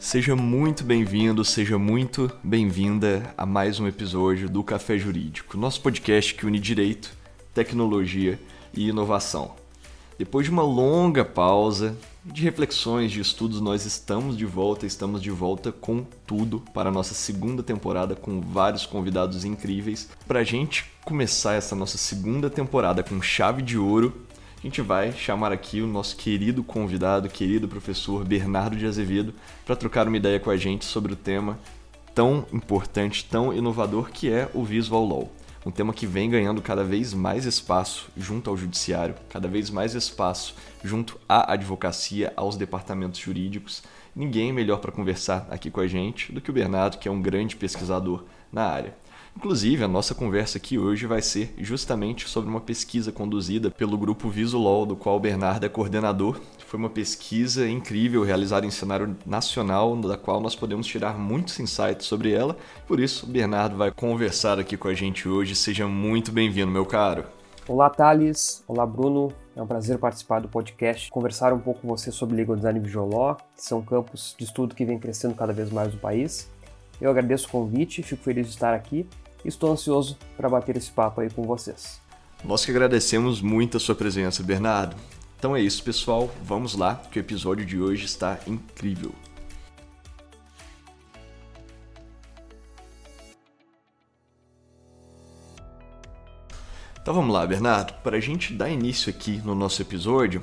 Seja muito bem-vindo, seja muito bem-vinda a mais um episódio do Café Jurídico, nosso podcast que une direito, tecnologia e inovação. Depois de uma longa pausa de reflexões, de estudos, nós estamos de volta, estamos de volta com tudo para a nossa segunda temporada com vários convidados incríveis. Para a gente começar essa nossa segunda temporada com chave de ouro, a gente vai chamar aqui o nosso querido convidado, querido professor Bernardo de Azevedo, para trocar uma ideia com a gente sobre o tema tão importante, tão inovador que é o Visual Law. Um tema que vem ganhando cada vez mais espaço junto ao judiciário, cada vez mais espaço junto à advocacia, aos departamentos jurídicos. Ninguém melhor para conversar aqui com a gente do que o Bernardo, que é um grande pesquisador na área. Inclusive, a nossa conversa aqui hoje vai ser justamente sobre uma pesquisa conduzida pelo grupo Visulol, do qual o Bernardo é coordenador. Foi uma pesquisa incrível realizada em cenário nacional, da qual nós podemos tirar muitos insights sobre ela. Por isso, o Bernardo vai conversar aqui com a gente hoje. Seja muito bem-vindo, meu caro. Olá, Thales. Olá, Bruno. É um prazer participar do podcast, conversar um pouco com você sobre Legal Design e Visual que são campos de estudo que vem crescendo cada vez mais no país. Eu agradeço o convite, fico feliz de estar aqui estou ansioso para bater esse papo aí com vocês. Nós que agradecemos muito a sua presença, Bernardo. Então é isso, pessoal. Vamos lá, que o episódio de hoje está incrível. Então vamos lá, Bernardo. Para a gente dar início aqui no nosso episódio,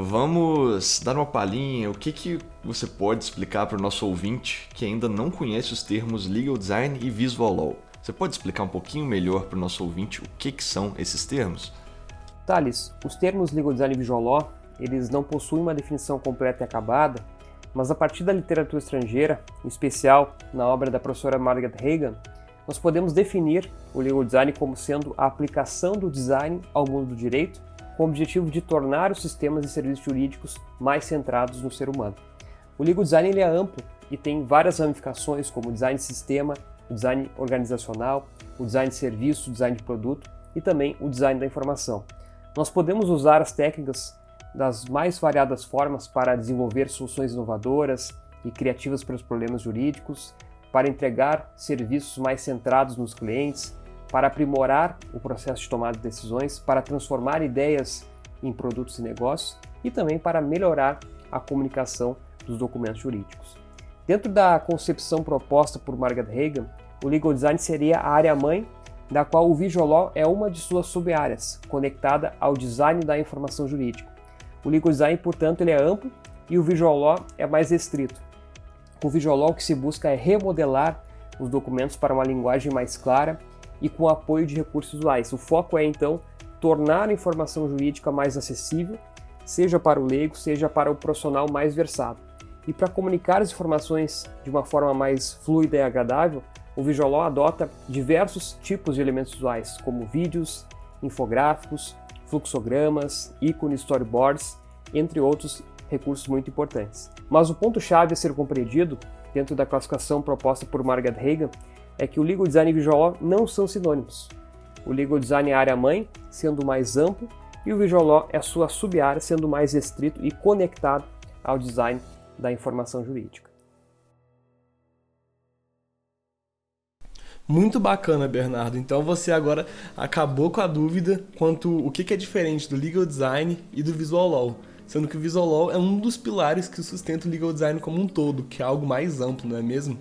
Vamos dar uma palhinha, o que, que você pode explicar para o nosso ouvinte que ainda não conhece os termos Legal Design e Visual Law? Você pode explicar um pouquinho melhor para o nosso ouvinte o que, que são esses termos? Thales, os termos Legal Design e Visual eles não possuem uma definição completa e acabada, mas a partir da literatura estrangeira, em especial na obra da professora Margaret Hagan, nós podemos definir o legal design como sendo a aplicação do design ao mundo do direito com o objetivo de tornar os sistemas e serviços jurídicos mais centrados no ser humano. O legal design ele é amplo e tem várias ramificações, como design de sistema, o design organizacional, o design de serviço, o design de produto e também o design da informação. Nós podemos usar as técnicas das mais variadas formas para desenvolver soluções inovadoras e criativas para os problemas jurídicos, para entregar serviços mais centrados nos clientes, para aprimorar o processo de tomada de decisões, para transformar ideias em produtos e negócios e também para melhorar a comunicação dos documentos jurídicos. Dentro da concepção proposta por Margaret Hagan, o legal design seria a área mãe, da qual o visual law é uma de suas sub-áreas, conectada ao design da informação jurídica. O legal design, portanto, ele é amplo e o visual law é mais restrito. Com o visual law o que se busca é remodelar os documentos para uma linguagem mais clara e com apoio de recursos visuais. O foco é então tornar a informação jurídica mais acessível, seja para o leigo, seja para o profissional mais versado. E para comunicar as informações de uma forma mais fluida e agradável, o Visual Law adota diversos tipos de elementos visuais, como vídeos, infográficos, fluxogramas, ícones, storyboards, entre outros recursos muito importantes. Mas o ponto-chave a ser compreendido, dentro da classificação proposta por Margaret Hagan, é que o legal design e visual não são sinônimos. O legal design é a área mãe, sendo mais amplo, e o visual law é a sua sub-área, sendo mais restrito e conectado ao design da informação jurídica. Muito bacana, Bernardo. Então você agora acabou com a dúvida quanto o que é diferente do legal design e do visual law, sendo que o visual law é um dos pilares que sustenta o legal design como um todo, que é algo mais amplo, não é mesmo?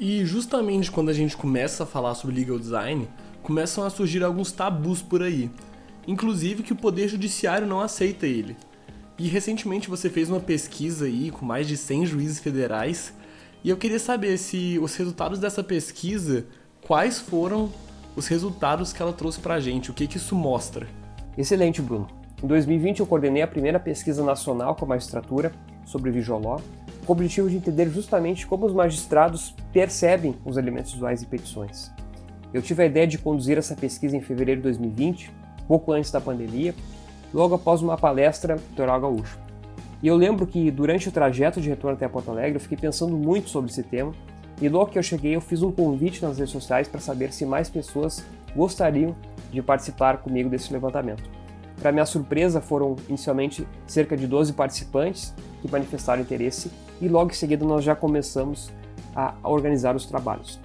E justamente quando a gente começa a falar sobre legal design, começam a surgir alguns tabus por aí. Inclusive que o poder judiciário não aceita ele. E recentemente você fez uma pesquisa aí com mais de 100 juízes federais, e eu queria saber se os resultados dessa pesquisa, quais foram os resultados que ela trouxe pra gente, o que que isso mostra? Excelente, Bruno. Em 2020 eu coordenei a primeira pesquisa nacional com a magistratura sobre law, com o objetivo de entender justamente como os magistrados percebem os elementos visuais e petições. Eu tive a ideia de conduzir essa pesquisa em fevereiro de 2020, pouco antes da pandemia, logo após uma palestra do Oral Gaúcho. E eu lembro que durante o trajeto de retorno até Porto Alegre eu fiquei pensando muito sobre esse tema, e logo que eu cheguei eu fiz um convite nas redes sociais para saber se mais pessoas gostariam de participar comigo desse levantamento. Para minha surpresa, foram inicialmente cerca de 12 participantes que manifestaram interesse e logo em seguida nós já começamos a organizar os trabalhos.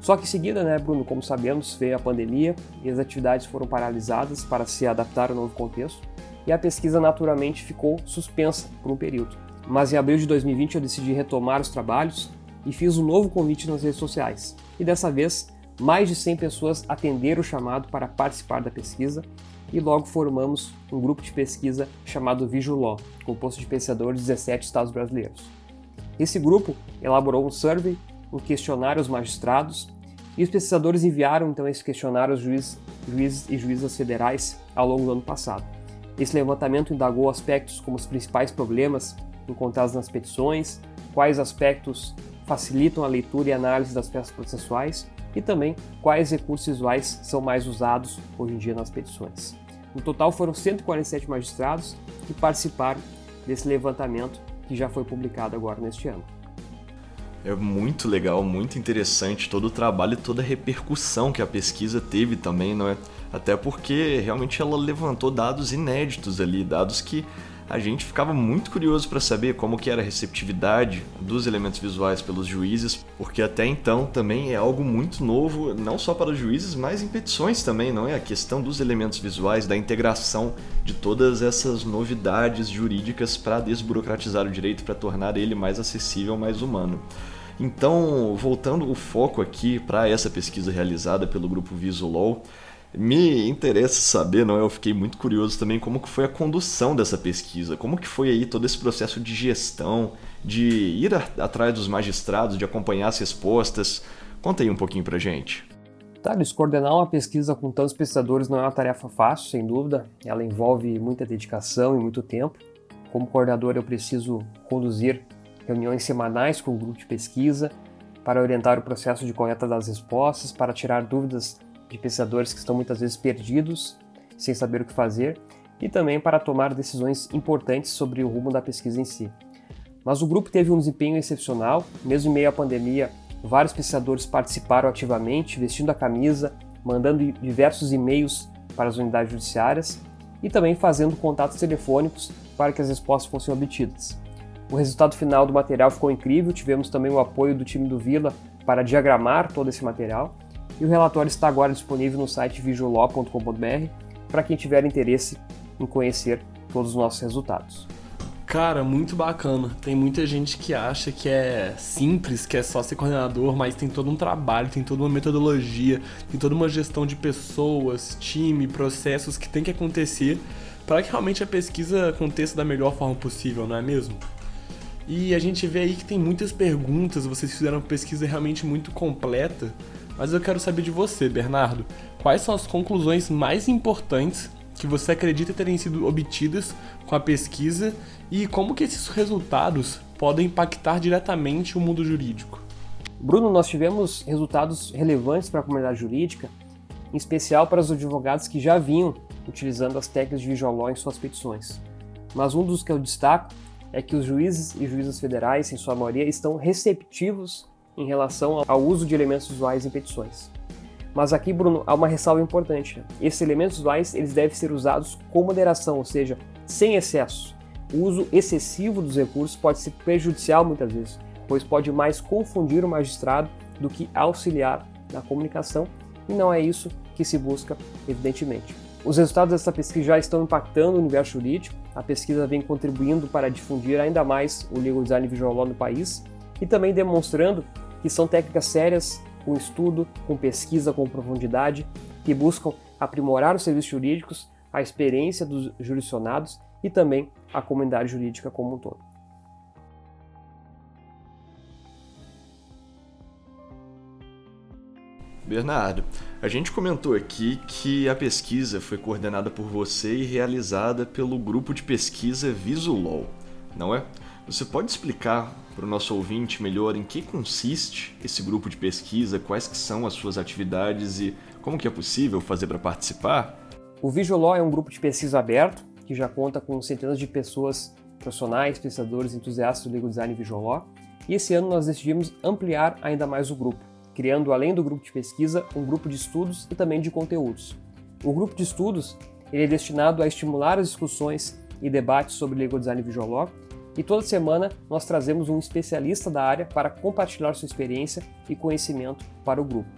Só que em seguida, né, Bruno, como sabemos, veio a pandemia e as atividades foram paralisadas para se adaptar ao novo contexto e a pesquisa naturalmente ficou suspensa por um período. Mas em abril de 2020 eu decidi retomar os trabalhos e fiz um novo convite nas redes sociais. E dessa vez, mais de 100 pessoas atenderam o chamado para participar da pesquisa e logo formamos um grupo de pesquisa chamado Visual composto de pesquisadores de 17 estados brasileiros. Esse grupo elaborou um survey, um questionário aos magistrados e os pesquisadores enviaram então esse questionário aos juízes, juízes e juízas federais ao longo do ano passado. Esse levantamento indagou aspectos como os principais problemas encontrados nas petições, quais aspectos facilitam a leitura e análise das peças processuais e também quais recursos visuais são mais usados hoje em dia nas petições. No total foram 147 magistrados que participaram desse levantamento que já foi publicado agora neste ano. É muito legal, muito interessante todo o trabalho e toda a repercussão que a pesquisa teve também, não é? Até porque realmente ela levantou dados inéditos ali, dados que a gente ficava muito curioso para saber como que era a receptividade dos elementos visuais pelos juízes, porque até então também é algo muito novo, não só para os juízes, mas em petições também, não é? A questão dos elementos visuais, da integração de todas essas novidades jurídicas para desburocratizar o direito, para tornar ele mais acessível, mais humano. Então, voltando o foco aqui para essa pesquisa realizada pelo grupo Visual me interessa saber, não é? Eu fiquei muito curioso também como que foi a condução dessa pesquisa, como que foi aí todo esse processo de gestão, de ir atrás dos magistrados, de acompanhar as respostas. Conta aí um pouquinho pra gente. Thales, coordenar uma pesquisa com tantos pesquisadores não é uma tarefa fácil, sem dúvida. Ela envolve muita dedicação e muito tempo. Como coordenador, eu preciso conduzir reuniões semanais com o grupo de pesquisa para orientar o processo de coleta das respostas, para tirar dúvidas de pesquisadores que estão muitas vezes perdidos, sem saber o que fazer, e também para tomar decisões importantes sobre o rumo da pesquisa em si. Mas o grupo teve um desempenho excepcional, mesmo em meio à pandemia, vários pesquisadores participaram ativamente, vestindo a camisa, mandando diversos e-mails para as unidades judiciárias e também fazendo contatos telefônicos para que as respostas fossem obtidas. O resultado final do material ficou incrível, tivemos também o apoio do time do Vila para diagramar todo esse material e o relatório está agora disponível no site visualaw.com.br para quem tiver interesse em conhecer todos os nossos resultados. Cara, muito bacana. Tem muita gente que acha que é simples, que é só ser coordenador, mas tem todo um trabalho, tem toda uma metodologia, tem toda uma gestão de pessoas, time, processos que tem que acontecer para que realmente a pesquisa aconteça da melhor forma possível, não é mesmo? E a gente vê aí que tem muitas perguntas, vocês fizeram uma pesquisa realmente muito completa, mas eu quero saber de você, Bernardo. Quais são as conclusões mais importantes que você acredita terem sido obtidas com a pesquisa e como que esses resultados podem impactar diretamente o mundo jurídico? Bruno, nós tivemos resultados relevantes para a comunidade jurídica, em especial para os advogados que já vinham utilizando as técnicas de visual law em suas petições. Mas um dos que eu destaco é que os juízes e juízas federais, em sua maioria, estão receptivos em relação ao uso de elementos visuais em petições. Mas aqui, Bruno, há uma ressalva importante. Esses elementos visuais eles devem ser usados com moderação, ou seja, sem excesso. O uso excessivo dos recursos pode ser prejudicial muitas vezes, pois pode mais confundir o magistrado do que auxiliar na comunicação, e não é isso que se busca, evidentemente. Os resultados dessa pesquisa já estão impactando o universo jurídico. A pesquisa vem contribuindo para difundir ainda mais o legal design visual law no país e também demonstrando que são técnicas sérias, com estudo, com pesquisa, com profundidade, que buscam aprimorar os serviços jurídicos, a experiência dos jurisdicionados e também a comunidade jurídica como um todo. Bernardo, a gente comentou aqui que a pesquisa foi coordenada por você e realizada pelo grupo de pesquisa Visulol, não é? Você pode explicar para o nosso ouvinte melhor em que consiste esse grupo de pesquisa, quais que são as suas atividades e como que é possível fazer para participar? O Visual é um grupo de pesquisa aberto que já conta com centenas de pessoas profissionais, pesquisadores, entusiastas do legal design Visual E esse ano nós decidimos ampliar ainda mais o grupo, criando além do grupo de pesquisa um grupo de estudos e também de conteúdos. O grupo de estudos ele é destinado a estimular as discussões e debates sobre legal design Visual E toda semana nós trazemos um especialista da área para compartilhar sua experiência e conhecimento para o grupo.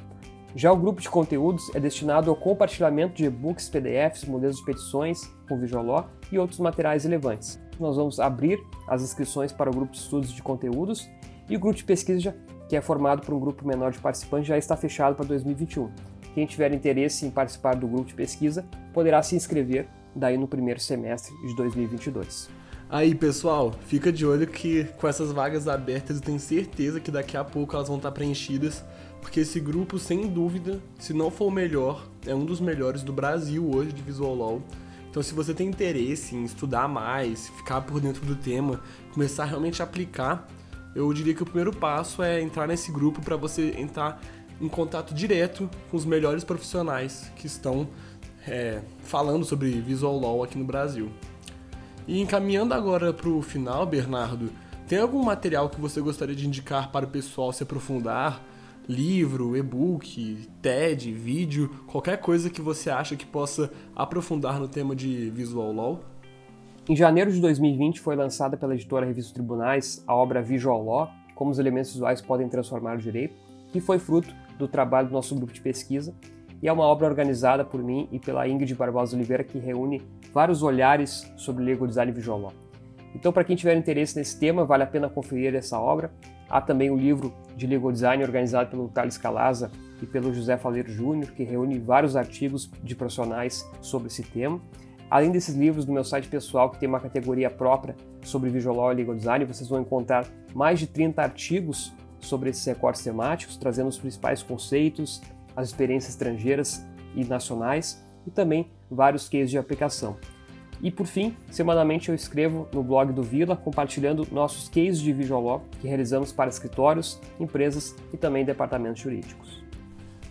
Já o grupo de conteúdos é destinado ao compartilhamento de e-books, PDFs, modelos de petições com Visualó e outros materiais relevantes. Nós vamos abrir as inscrições para o grupo de estudos de conteúdos e o grupo de pesquisa, que é formado por um grupo menor de participantes, já está fechado para 2021. Quem tiver interesse em participar do grupo de pesquisa poderá se inscrever daí no primeiro semestre de 2022. Aí, pessoal, fica de olho que com essas vagas abertas eu tenho certeza que daqui a pouco elas vão estar preenchidas porque esse grupo, sem dúvida, se não for o melhor, é um dos melhores do Brasil hoje de Visual Law. Então, se você tem interesse em estudar mais, ficar por dentro do tema, começar realmente a aplicar, eu diria que o primeiro passo é entrar nesse grupo para você entrar em contato direto com os melhores profissionais que estão é, falando sobre Visual Law aqui no Brasil. E encaminhando agora para o final, Bernardo, tem algum material que você gostaria de indicar para o pessoal se aprofundar livro, e-book, TED, vídeo, qualquer coisa que você acha que possa aprofundar no tema de Visual Law? Em janeiro de 2020 foi lançada pela editora Revista Tribunais a obra Visual Law, Como os elementos visuais podem transformar o direito, que foi fruto do trabalho do nosso grupo de pesquisa e é uma obra organizada por mim e pela Ingrid Barbosa Oliveira que reúne vários olhares sobre legal design visual law. Então, para quem tiver interesse nesse tema, vale a pena conferir essa obra. Há também o livro de Legal Design organizado pelo Thales Calaza e pelo José Faleiro Júnior, que reúne vários artigos de profissionais sobre esse tema. Além desses livros do meu site pessoal, que tem uma categoria própria sobre Visual Law e Legal Design, vocês vão encontrar mais de 30 artigos sobre esses recortes temáticos, trazendo os principais conceitos, as experiências estrangeiras e nacionais e também vários cases de aplicação. E por fim, semanalmente eu escrevo no blog do Vila, compartilhando nossos cases de Visual Law que realizamos para escritórios, empresas e também departamentos jurídicos.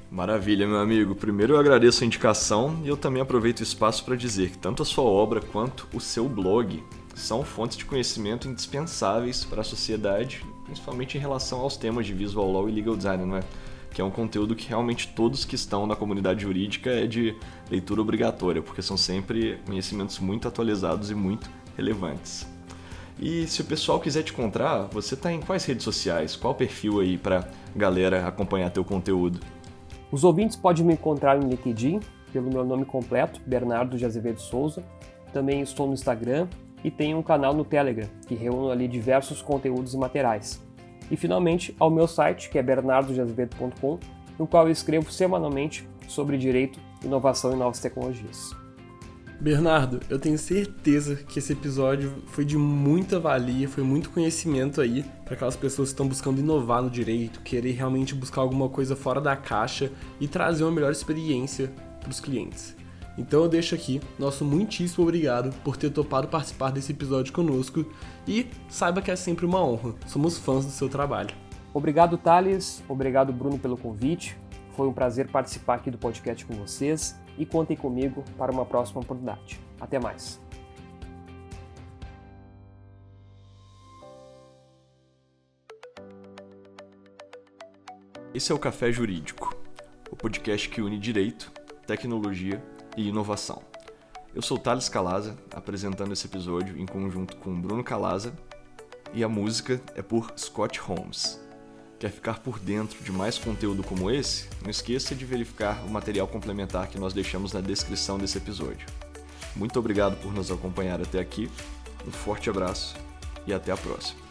Maravilha, meu amigo. Primeiro eu agradeço a indicação e eu também aproveito o espaço para dizer que tanto a sua obra quanto o seu blog são fontes de conhecimento indispensáveis para a sociedade, principalmente em relação aos temas de Visual Law e Legal Design, não é? Que é um conteúdo que realmente todos que estão na comunidade jurídica é de leitura obrigatória, porque são sempre conhecimentos muito atualizados e muito relevantes. E se o pessoal quiser te encontrar, você está em quais redes sociais? Qual perfil aí para galera acompanhar teu conteúdo? Os ouvintes podem me encontrar no LinkedIn pelo meu nome completo, Bernardo de Azevedo Souza. Também estou no Instagram e tenho um canal no Telegram, que reúne ali diversos conteúdos e materiais e finalmente ao meu site, que é bernardodeazevedo.com, no qual eu escrevo semanalmente sobre direito, inovação e novas tecnologias. Bernardo, eu tenho certeza que esse episódio foi de muita valia, foi muito conhecimento aí para aquelas pessoas que estão buscando inovar no direito, querer realmente buscar alguma coisa fora da caixa e trazer uma melhor experiência para os clientes. Então eu deixo aqui nosso muitíssimo obrigado por ter topado participar desse episódio conosco e saiba que é sempre uma honra. Somos fãs do seu trabalho. Obrigado, Thales. Obrigado, Bruno, pelo convite. Foi um prazer participar aqui do podcast com vocês e contem comigo para uma próxima oportunidade. Até mais. Esse é o Café Jurídico, o podcast que une direito, tecnologia e inovação. Eu sou Thales Calaza, apresentando esse episódio em conjunto com Bruno Calaza, e a música é por Scott Holmes. Quer ficar por dentro de mais conteúdo como esse? Não esqueça de verificar o material complementar que nós deixamos na descrição desse episódio. Muito obrigado por nos acompanhar até aqui, um forte abraço e até a próxima.